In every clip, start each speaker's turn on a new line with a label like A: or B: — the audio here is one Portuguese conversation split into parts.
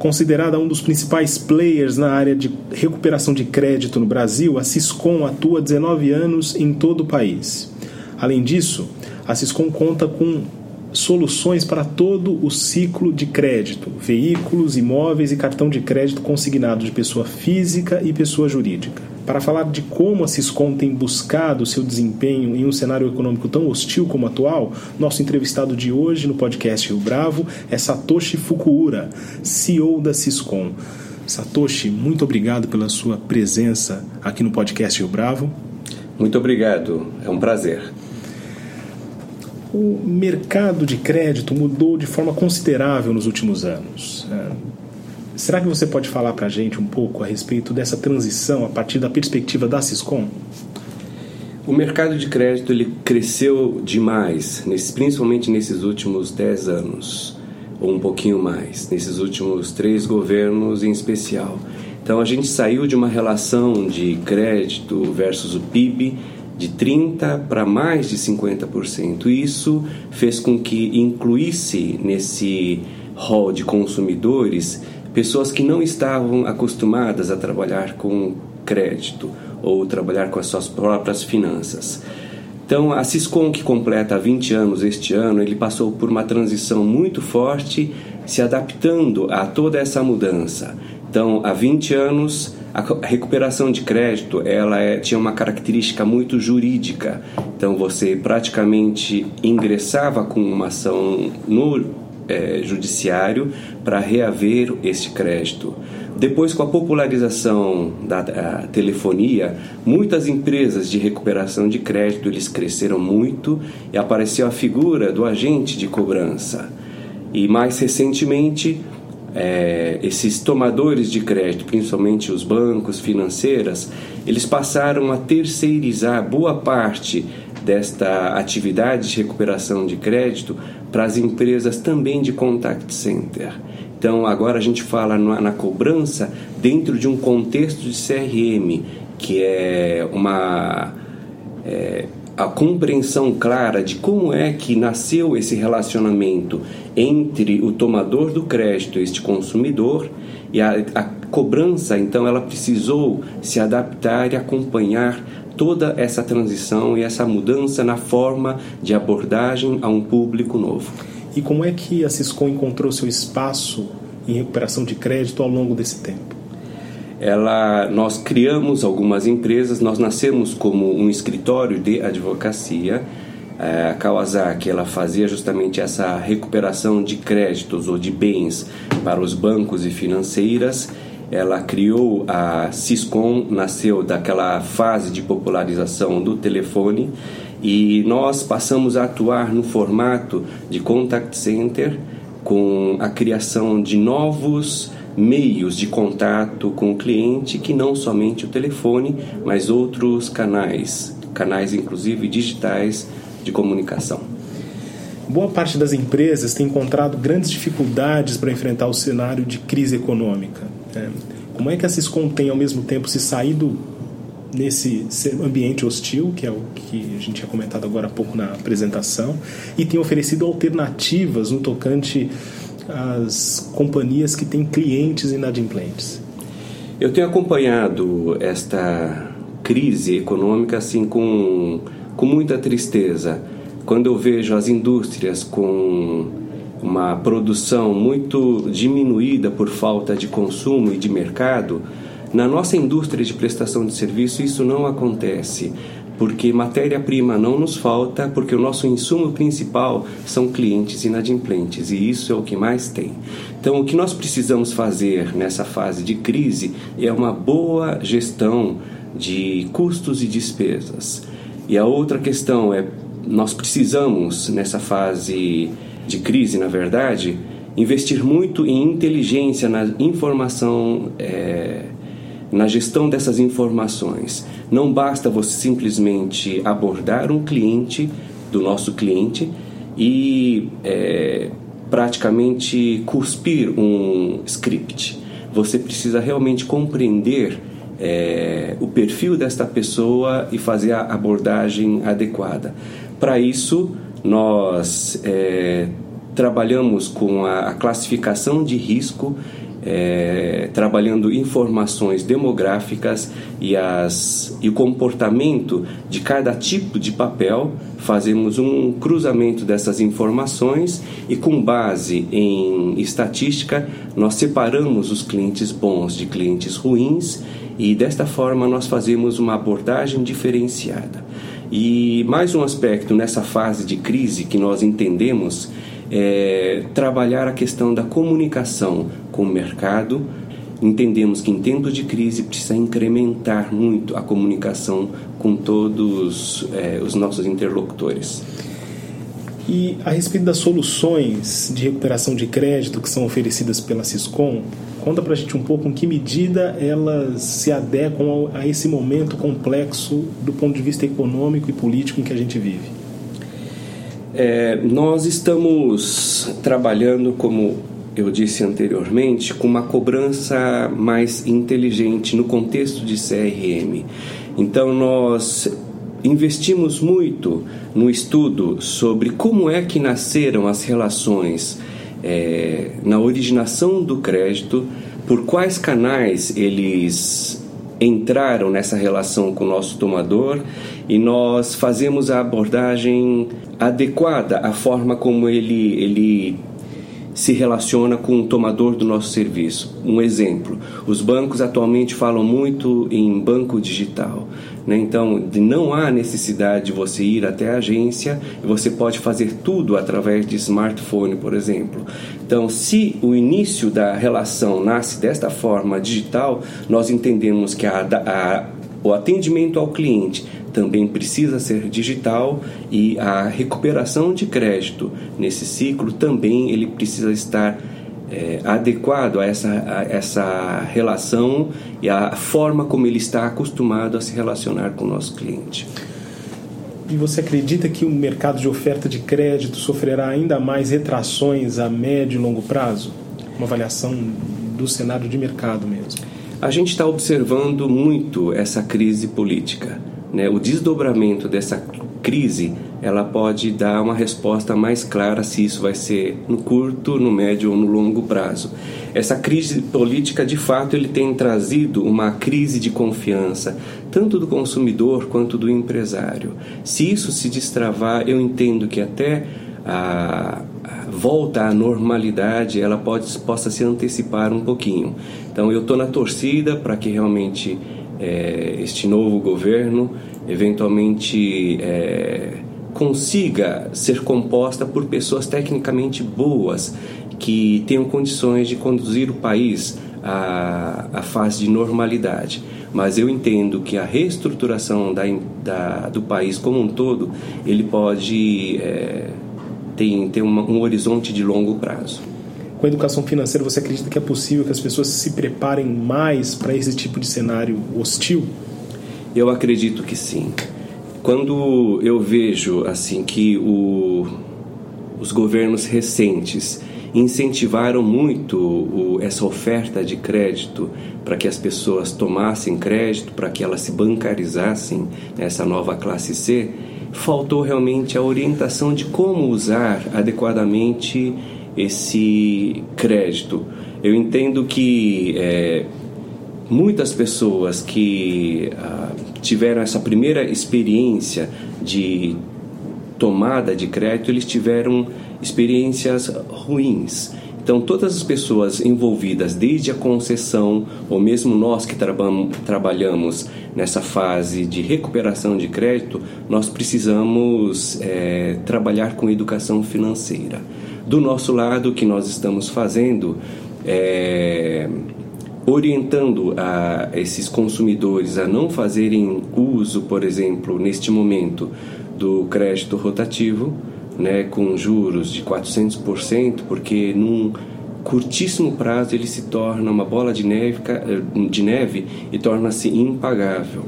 A: considerada um dos principais players na área de recuperação de crédito no Brasil, a Siscom atua há 19 anos em todo o país. Além disso, a Siscom conta com soluções para todo o ciclo de crédito: veículos, imóveis e cartão de crédito consignado de pessoa física e pessoa jurídica. Para falar de como a Siscom tem buscado seu desempenho em um cenário econômico tão hostil como o atual, nosso entrevistado de hoje no podcast Rio Bravo é Satoshi Fukuura, CEO da Siscom. Satoshi, muito obrigado pela sua presença aqui no podcast Rio Bravo.
B: Muito obrigado, é um prazer.
A: O mercado de crédito mudou de forma considerável nos últimos anos. É, será que você pode falar para a gente um pouco a respeito dessa transição a partir da perspectiva da Siscom?
B: O mercado de crédito ele cresceu demais, principalmente nesses últimos 10 anos, ou um pouquinho mais, nesses últimos três governos em especial. Então a gente saiu de uma relação de crédito versus o PIB de 30% para mais de 50%. Isso fez com que incluísse nesse rol de consumidores pessoas que não estavam acostumadas a trabalhar com crédito ou trabalhar com as suas próprias finanças. Então, a Siscom, que completa 20 anos este ano, ele passou por uma transição muito forte, se adaptando a toda essa mudança. Então, há 20 anos, a recuperação de crédito ela é, tinha uma característica muito jurídica. Então, você praticamente ingressava com uma ação no é, judiciário para reaver este crédito. Depois, com a popularização da telefonia, muitas empresas de recuperação de crédito eles cresceram muito e apareceu a figura do agente de cobrança. E mais recentemente, é, esses tomadores de crédito, principalmente os bancos, financeiras, eles passaram a terceirizar boa parte desta atividade de recuperação de crédito para as empresas também de contact center. Então agora a gente fala na, na cobrança dentro de um contexto de CRM, que é uma é, a compreensão clara de como é que nasceu esse relacionamento entre o tomador do crédito, este consumidor, e a, a cobrança, então, ela precisou se adaptar e acompanhar toda essa transição e essa mudança na forma de abordagem a um público novo.
A: E como é que a Cisco encontrou seu espaço em recuperação de crédito ao longo desse tempo?
B: Ela, nós criamos algumas empresas, nós nascemos como um escritório de advocacia. É, a Kawasaki ela fazia justamente essa recuperação de créditos ou de bens para os bancos e financeiras. Ela criou a Siscom, nasceu daquela fase de popularização do telefone e nós passamos a atuar no formato de contact center com a criação de novos meios de contato com o cliente que não somente o telefone, mas outros canais, canais inclusive digitais de comunicação.
A: Boa parte das empresas tem encontrado grandes dificuldades para enfrentar o cenário de crise econômica. Né? Como é que Ciscom tem ao mesmo tempo se saído nesse ambiente hostil, que é o que a gente tinha comentado agora há pouco na apresentação, e tem oferecido alternativas no tocante as companhias que têm clientes inadimplentes?
B: Eu tenho acompanhado esta crise econômica assim com, com muita tristeza. Quando eu vejo as indústrias com uma produção muito diminuída por falta de consumo e de mercado, na nossa indústria de prestação de serviço isso não acontece porque matéria-prima não nos falta, porque o nosso insumo principal são clientes inadimplentes e isso é o que mais tem. Então, o que nós precisamos fazer nessa fase de crise é uma boa gestão de custos e despesas. E a outra questão é: nós precisamos, nessa fase de crise, na verdade, investir muito em inteligência na informação. É, na gestão dessas informações. Não basta você simplesmente abordar um cliente do nosso cliente e é, praticamente cuspir um script. Você precisa realmente compreender é, o perfil desta pessoa e fazer a abordagem adequada. Para isso, nós é, trabalhamos com a, a, classificação de risco, é, trabalhando informações demográficas e, as, e o comportamento de cada tipo de papel. Fazemos um cruzamento dessas informações e, com base em estatística, nós separamos os clientes bons de clientes ruins e desta forma nós fazemos uma abordagem diferenciada. E mais um aspecto nessa fase de crise que nós entendemos é trabalhar a questão da comunicação com o mercado. Entendemos que em tempos de crise precisa incrementar muito a comunicação com todos é, os nossos interlocutores.
A: E a respeito das soluções de recuperação de crédito que são oferecidas pela Siscom, conta para a gente um pouco em que medida elas se adequam a esse momento complexo do ponto de vista econômico e político em que a gente vive.
B: É, nós estamos trabalhando, como eu disse anteriormente, com uma cobrança mais inteligente no contexto de CRM. Então, nós investimos muito no estudo sobre como é que nasceram as relações é, na originação do crédito, por quais canais eles entraram nessa relação com o nosso tomador e nós fazemos a abordagem adequada à forma como ele, ele se relaciona com o tomador do nosso serviço. Um exemplo: os bancos atualmente falam muito em banco digital. Né? Então, não há necessidade de você ir até a agência, você pode fazer tudo através de smartphone, por exemplo. Então, se o início da relação nasce desta forma digital, nós entendemos que a, a, o atendimento ao cliente também precisa ser digital e a recuperação de crédito nesse ciclo também ele precisa estar é, adequado a essa, a essa relação e a forma como ele está acostumado a se relacionar com o nosso cliente.
A: E você acredita que o mercado de oferta de crédito sofrerá ainda mais retrações a médio e longo prazo? Uma avaliação do cenário de mercado mesmo.
B: A gente está observando muito essa crise política. Né? O desdobramento dessa crise ela pode dar uma resposta mais clara se isso vai ser no curto, no médio ou no longo prazo. Essa crise política, de fato, ele tem trazido uma crise de confiança, tanto do consumidor quanto do empresário. Se isso se destravar, eu entendo que até a, volta à normalidade, ela pode, possa se antecipar um pouquinho. Então, eu estou na torcida para que realmente é, este novo governo eventualmente é, consiga ser composta por pessoas tecnicamente boas que tenham condições de conduzir o país à, à fase de normalidade. Mas eu entendo que a reestruturação da, da, do país como um todo ele pode é, ter, um horizonte de longo prazo.
A: Com a educação financeira, você acredita que é possível que as pessoas se preparem mais para esse tipo de cenário hostil?
B: Eu acredito que sim. Quando eu vejo assim que o, os governos recentes incentivaram muito o, essa oferta de crédito para que as pessoas tomassem crédito, para que elas se bancarizassem nessa nova classe C, faltou realmente a orientação de como usar adequadamente esse crédito. Eu entendo que é, muitas pessoas que ah, tiveram essa primeira experiência de tomada de crédito, eles tiveram experiências ruins. Então, todas as pessoas envolvidas, desde a concessão, ou mesmo nós que trabalhamos nessa fase de recuperação de crédito, nós precisamos é, trabalhar com educação financeira. Do nosso lado, o que nós estamos fazendo é orientando a esses consumidores a não fazerem uso, por exemplo, neste momento, do crédito rotativo, né, com juros de 400%, porque num curtíssimo prazo ele se torna uma bola de neve, de neve e torna-se impagável.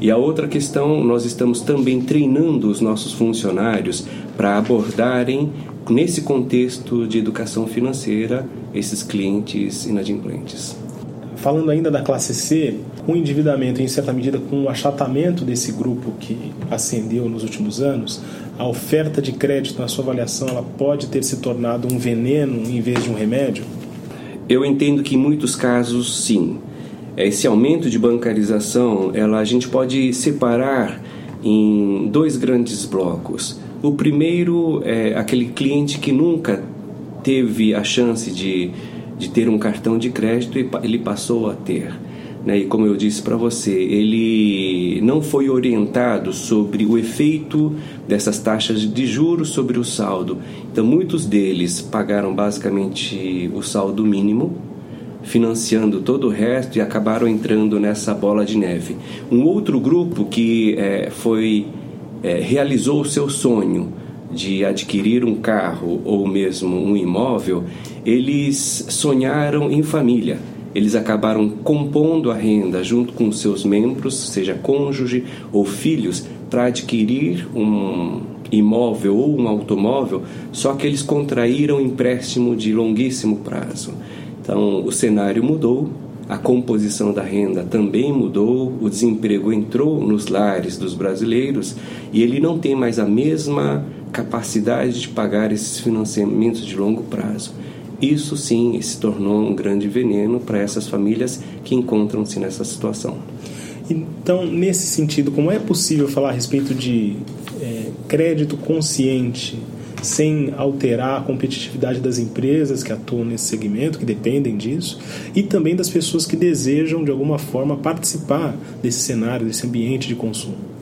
B: E a outra questão, nós estamos também treinando os nossos funcionários para abordarem, nesse contexto de educação financeira, esses clientes inadimplentes.
A: Falando ainda da classe C, com o endividamento em certa medida, com o achatamento desse grupo que ascendeu nos últimos anos, a oferta de crédito, na sua avaliação, ela pode ter se tornado um veneno em vez de um remédio?
B: Eu entendo que em muitos casos, sim. Esse aumento de bancarização, ela, a gente pode separar em dois grandes blocos. O primeiro é aquele cliente que nunca teve a chance de, de ter um cartão de crédito e ele passou a ter. Né? E como eu disse para você, ele não foi orientado sobre o efeito dessas taxas de juros sobre o saldo. Então, muitos deles pagaram basicamente o saldo mínimo, financiando todo o resto e acabaram entrando nessa bola de neve. Um outro grupo que é, foi é, realizou o seu sonho de adquirir um carro ou mesmo um imóvel, eles sonharam em família eles acabaram compondo a renda junto com seus membros, seja cônjuge ou filhos, para adquirir um imóvel ou um automóvel, só que eles contraíram empréstimo de longuíssimo prazo. Então, o cenário mudou, a composição da renda também mudou, o desemprego entrou nos lares dos brasileiros e ele não tem mais a mesma capacidade de pagar esses financiamentos de longo prazo. Isso sim se tornou um grande veneno para essas famílias que encontram-se nessa situação.
A: Então, nesse sentido, como é possível falar a respeito de é, crédito consciente sem alterar a competitividade das empresas que atuam nesse segmento, que dependem disso, e também das pessoas que desejam, de alguma forma, participar desse cenário, desse ambiente de consumo?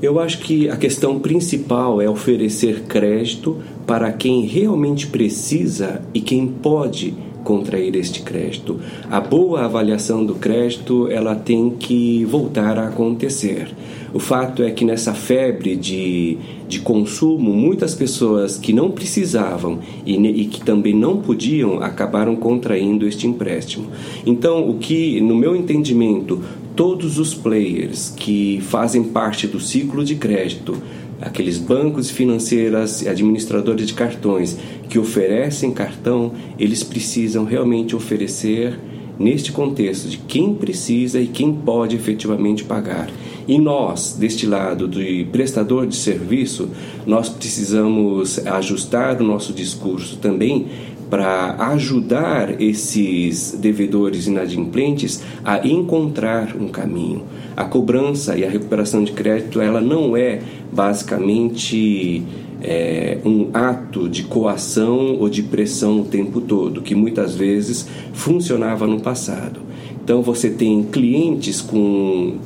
B: Eu acho que a questão principal é oferecer crédito para quem realmente precisa e quem pode contrair este crédito. A boa avaliação do crédito, ela tem que voltar a acontecer. O fato é que nessa febre de, de consumo, muitas pessoas que não precisavam e, e que também não podiam acabaram contraindo este empréstimo. Então, o que, no meu entendimento, todos os players que fazem parte do ciclo de crédito, aqueles bancos financeiras administradores de cartões que oferecem cartão, eles precisam realmente oferecer neste contexto de quem precisa e quem pode efetivamente pagar. E nós, deste lado do prestador de serviço, nós precisamos ajustar o nosso discurso também para ajudar esses devedores inadimplentes a encontrar um caminho. A cobrança e a recuperação de crédito ela não é basicamente é, um ato de coação ou de pressão o tempo todo, que muitas vezes funcionava no passado. Então você tem clientes com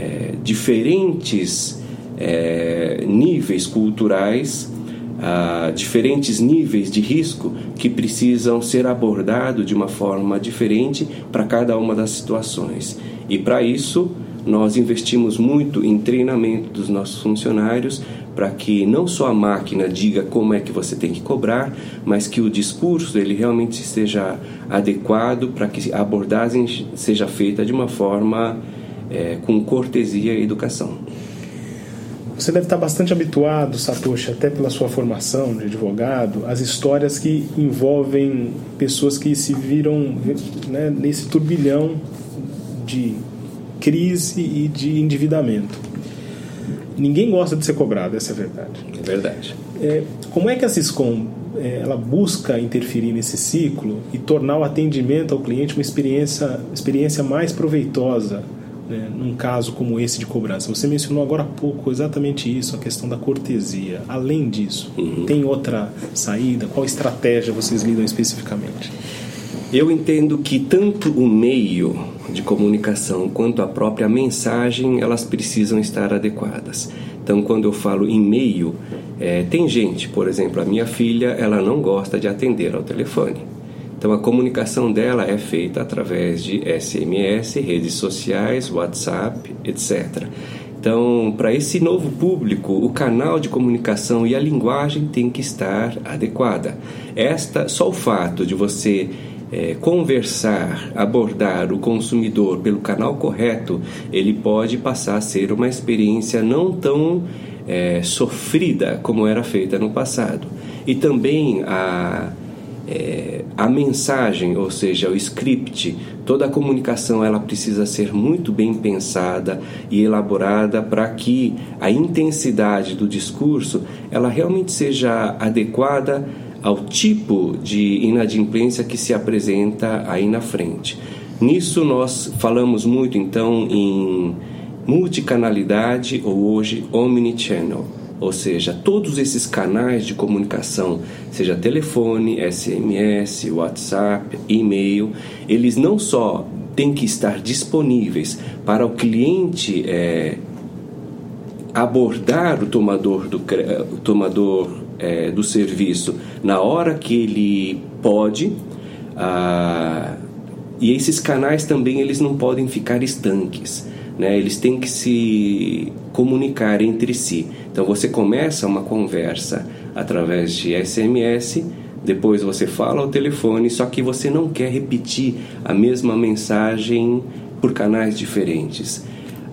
B: é, diferentes é, níveis culturais a diferentes níveis de risco que precisam ser abordados de uma forma diferente para cada uma das situações. E para isso, nós investimos muito em treinamento dos nossos funcionários para que não só a máquina diga como é que você tem que cobrar, mas que o discurso ele realmente esteja adequado para que a abordagem seja feita de uma forma é, com cortesia e educação.
A: Você deve estar bastante habituado, Satoshi, até pela sua formação de advogado, às histórias que envolvem pessoas que se viram né, nesse turbilhão de crise e de endividamento. Ninguém gosta de ser cobrado, essa é a verdade.
B: É verdade.
A: É, como é que a Ciscom é, ela busca interferir nesse ciclo e tornar o atendimento ao cliente uma experiência, experiência mais proveitosa né, num caso como esse de cobrança. Você mencionou agora há pouco exatamente isso, a questão da cortesia. Além disso, uhum. tem outra saída? Qual estratégia vocês lidam especificamente?
B: Eu entendo que tanto o meio de comunicação quanto a própria mensagem elas precisam estar adequadas. Então, quando eu falo em meio, é, tem gente, por exemplo, a minha filha, ela não gosta de atender ao telefone. Então a comunicação dela é feita através de SMS, redes sociais, WhatsApp, etc. Então, para esse novo público, o canal de comunicação e a linguagem tem que estar adequada. Esta, só o fato de você é, conversar, abordar o consumidor pelo canal correto, ele pode passar a ser uma experiência não tão é, sofrida como era feita no passado. E também a é, a mensagem, ou seja, o script, toda a comunicação ela precisa ser muito bem pensada e elaborada para que a intensidade do discurso ela realmente seja adequada ao tipo de inadimplência que se apresenta aí na frente. Nisso nós falamos muito então em multicanalidade ou hoje omnichannel ou seja, todos esses canais de comunicação, seja telefone, SMS, WhatsApp, e-mail, eles não só têm que estar disponíveis para o cliente é, abordar o tomador do, o tomador é, do serviço na hora que ele pode. Ah, e esses canais também eles não podem ficar estanques, né? Eles têm que se comunicar entre si. Então você começa uma conversa através de SMS, depois você fala ao telefone, só que você não quer repetir a mesma mensagem por canais diferentes.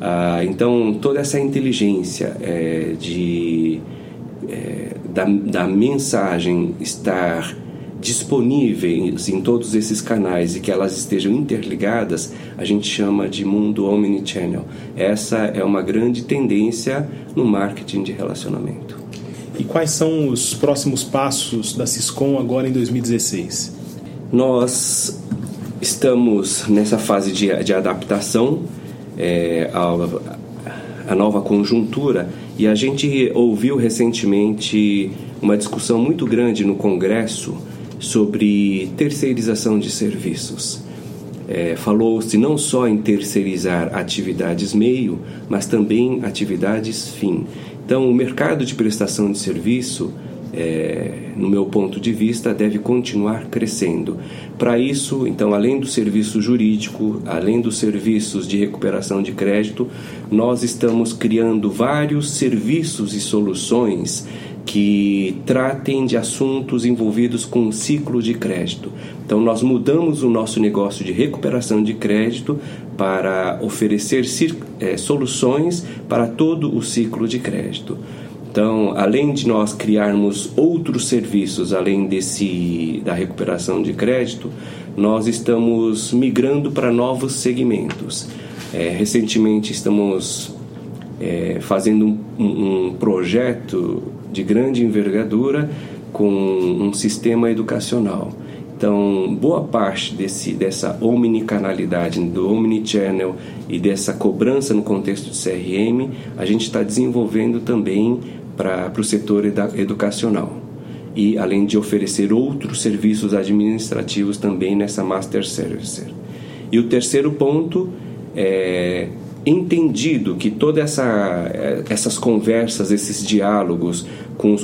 B: Ah, então toda essa inteligência é, de, é, da, da mensagem estar disponíveis em todos esses canais e que elas estejam interligadas, a gente chama de mundo omnichannel. Essa é uma grande tendência no marketing de relacionamento.
A: E quais são os próximos passos da Ciscom agora em 2016?
B: Nós estamos nessa fase de, de adaptação é, à, à nova conjuntura e a gente ouviu recentemente uma discussão muito grande no Congresso sobre terceirização de serviços. É, Falou-se não só em terceirizar atividades meio, mas também atividades fim. Então, o mercado de prestação de serviço, é, no meu ponto de vista, deve continuar crescendo. Para isso, então, além do serviço jurídico, além dos serviços de recuperação de crédito, nós estamos criando vários serviços e soluções que tratem de assuntos envolvidos com o ciclo de crédito. Então, nós mudamos o nosso negócio de recuperação de crédito para oferecer é, soluções para todo o ciclo de crédito. Então, além de nós criarmos outros serviços além desse da recuperação de crédito, nós estamos migrando para novos segmentos. É, recentemente estamos é, fazendo um, um, projeto de grande envergadura com um sistema educacional. Então, boa parte desse, dessa omnicanalidade, do omnichannel e dessa cobrança no contexto de CRM, a gente está desenvolvendo também para o setor educacional. E além de oferecer outros serviços administrativos também nessa Master Servicer. E o terceiro ponto é entendido que todas essa, essas conversas, esses diálogos com os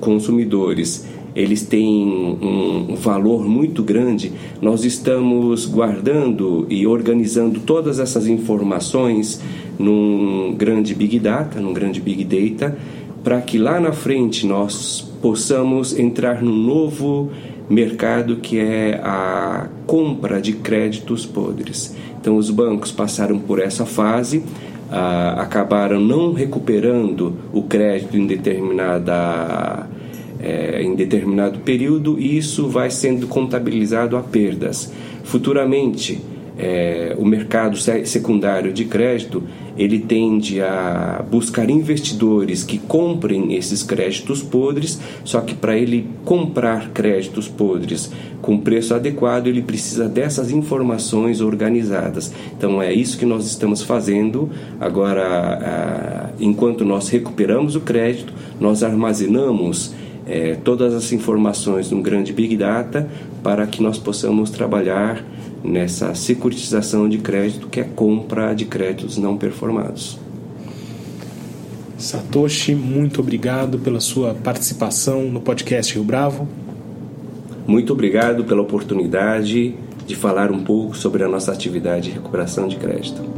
B: consumidores, eles têm um valor muito grande, nós estamos guardando e organizando todas essas informações num grande Big Data, num grande Big Data, para que lá na frente nós possamos entrar num novo mercado que é a compra de créditos podres. Então, os bancos passaram por essa fase, ah, acabaram não recuperando o crédito em determinada é, em determinado período e isso vai sendo contabilizado a perdas. Futuramente, é, o mercado secundário de crédito ele tende a buscar investidores que comprem esses créditos podres, só que para ele comprar créditos podres com preço adequado, ele precisa dessas informações organizadas. Então é isso que nós estamos fazendo. Agora, enquanto nós recuperamos o crédito, nós armazenamos é, todas as informações num grande Big Data para que nós possamos trabalhar nessa securitização de crédito, que é compra de créditos não performados.
A: Satoshi, muito obrigado pela sua participação no podcast Rio Bravo.
B: Muito obrigado pela oportunidade de falar um pouco sobre a nossa atividade de recuperação de crédito.